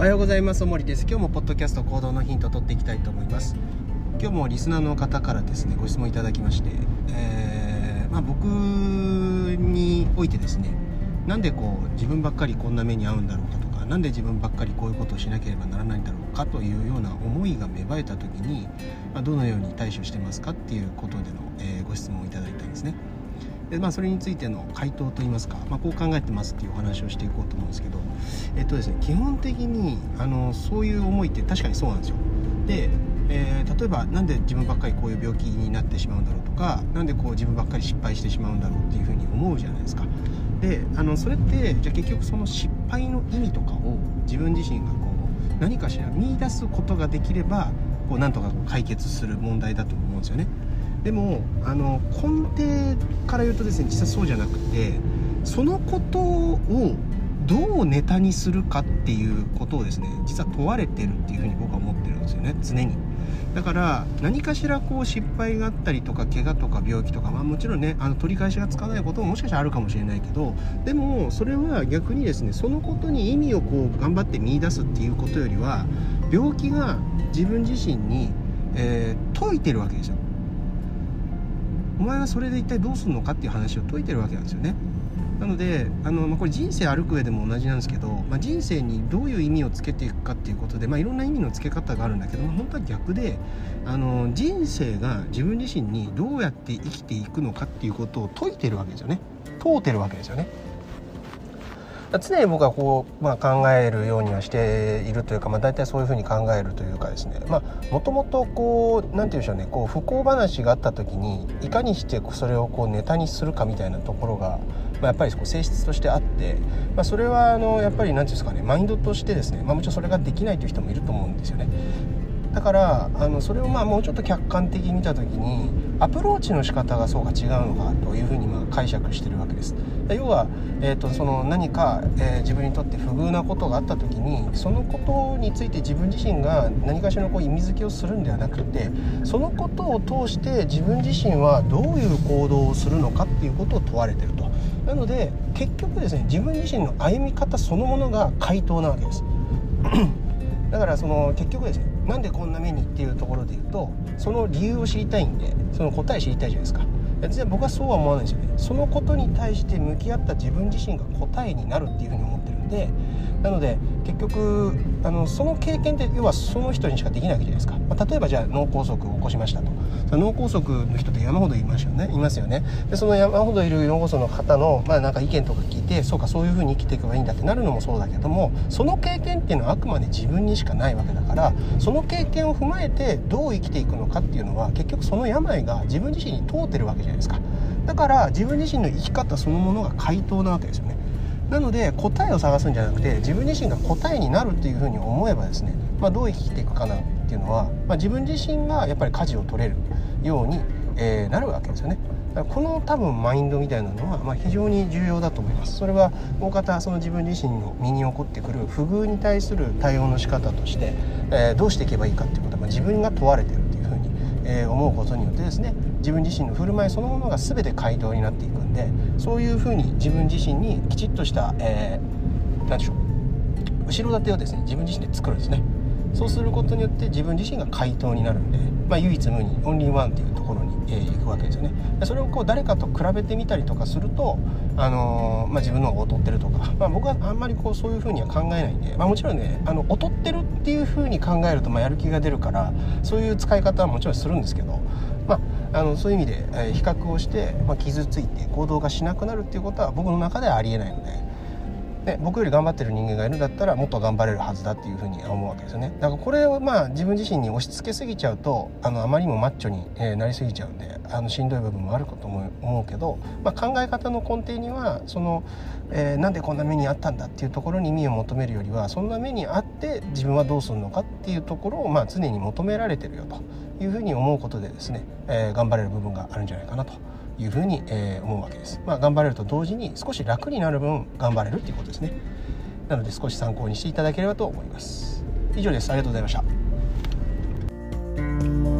おはようございます。おもりです。今日もポッドキャスト行動のヒントを取っていきたいと思います。今日もリスナーの方からですねご質問いただきまして、えーまあ、僕においてですねなんでこう自分ばっかりこんな目に遭うんだろうかとか何で自分ばっかりこういうことをしなければならないんだろうかというような思いが芽生えた時に、まあ、どのように対処してますかっていうことでの、えー、ご質問をいただいたんですね。で、まあ、それについての回答といいますか、まあ、こう考えてますっていうお話をしていこうと思うんですけど、えっとですね、基本的にあのそういう思いって確かにそうなんですよ。で、えー、例えば何で自分ばっかりこういう病気になってしまうんだろうとか何でこう自分ばっかり失敗してしまうんだろうっていうふうに思うじゃないですか。であのそれってじゃあ結局その失敗の意味とかを自分自身がこう何かしら見出すことができればこうなんとか解決する問題だと思うんですよね。でもあの根底から言うとですね実はそうじゃなくてそのことをどうネタにするかっていうことをですね実は問われてるっていうふうに僕は思ってるんですよね常に。だから何かしらこう失敗があったりとか怪我とか病気とか、まあ、もちろんねあの取り返しがつかないことももしかしたらあるかもしれないけどでもそれは逆にですねそのことに意味をこう頑張って見出すっていうことよりは病気が自分自身に、えー、解いてるわけですよ。お前はそれで一体どうするのかっていう話を解いてるわけなんですよね。なのであの、まあ、これ人生歩く上でも同じなんですけど、まあ、人生にどういう意味をつけていくかっていうことで、まあ、いろんな意味のつけ方があるんだけど、まあ、本当は逆であの人生が自分自身にどうやって生きていくのかっていうことを解いてるわけですよね。問うてるわけですよね。常に僕はこう、まあ、考えるようにはしているというか、まあ、大体そういうふうに考えるというかですね。もともとこう何て言うんでしょうね。こう不幸話があった時にいかにしてそれをこうネタにするかみたいなところが、まあ、やっぱりこう性質としてあって、まあ、それはあのやっぱり何て言うんですかね。マインドとしてですね、まあ、もちろんそれができないという人もいると思うんですよね。だからあのそれをまあもうちょっと客観的に見た時にアプローチの仕方がそうか違うのかというふうにまあ解釈してるわけです。要は、えーと、その何か、えー、自分にとって不遇なことがあった時にそのことについて自分自身が何かしらのこう意味付けをするんではなくてそのことを通して自分自身はどういう行動をするのかっていうことを問われてると。なので結局ですね自分自身の歩み方そのものが回答なわけです。だからその結局ですねなんでこんな目にっていうところで言うとその理由を知りたいんでその答え知りたいじゃないですか。別に僕はそうは思わないんですよ。ねそのことに対して向き合った自分自身が答えになるっていうふうに思ってるんでなので結局あのその経験って要はその人にしかできないわけじゃないですか、まあ、例えばじゃあ脳梗塞を起こしましたと。脳梗塞の人って山ほどいますよね。いますよね。でその山ほどいる脳梗塞の方の、まあ、なんか意見とか聞いてそうかそういうふうに生きていけばいいんだってなるのもそうだけどもその経験っていうのはあくまで自分にしかないわけだからその経験を踏まえてどう生きていくのかっていうのは結局その病が自分自身に通ってるわけじゃないないですか。だから自分自身の生き方そのものが回答なわけですよね。なので答えを探すんじゃなくて自分自身が答えになるっていうふうに思えばですね、まあ、どう生きていくかなっていうのは、まあ、自分自身がやっぱり舵を取れるように、えー、なるわけですよね。この多分マインドみたいなのは、まあ、非常に重要だと思います。それは大方その自分自身の身に起こってくる不遇に対する対応の仕方として、えー、どうしていけばいいかっていうことは、まあ、自分が問われてる、えー、思うことによってですね自分自身の振る舞いそのものが全て回答になっていくんでそういうふうに自分自身にきちっとした、えー、何でしょう後ろ盾をですね自分自身で作るんですね。そうすることによって自分自身が回答になるんで、まあ、唯一無二オンリーワンっていうところに、えー、行くわけですよねそれをこう誰かと比べてみたりとかすると、あのー、まあ、自分の方が劣ってるとか、まあ、僕はあんまりこうそういうふうには考えないんで、まあ、もちろんねあの劣ってるっていうふうに考えると、ま、やる気が出るからそういう使い方はもちろんするんですけど、まあ、のそういう意味で、え、比較をして、ま、傷ついて行動がしなくなるっていうことは僕の中ではありえないので。ね、僕より頑張ってる人間がいるんだったらもっと頑張れるはずだっていうふうに思うわけですよね。だからこれをまあ自分自身に押し付けすぎちゃうとあのあまりにもマッチョに、えなりすぎちゃうんであのしんどい部分もあるかと思うけど、まあ、考え方の根底にはその、えー、なんでこんな目にあったんだっていうところに意味を求めるよりはそんな目にあって自分はどうするのかっていうところをまあ常に求められてるよというふうに思うことでですね、えー、頑張れる部分があるんじゃないかなというふうに、えー、思うわけです。まあ、頑張れると同時に少し楽になる分頑張れるっていうことですね。なので少し参考にしていただければと思います。以上です。ありがとうございました。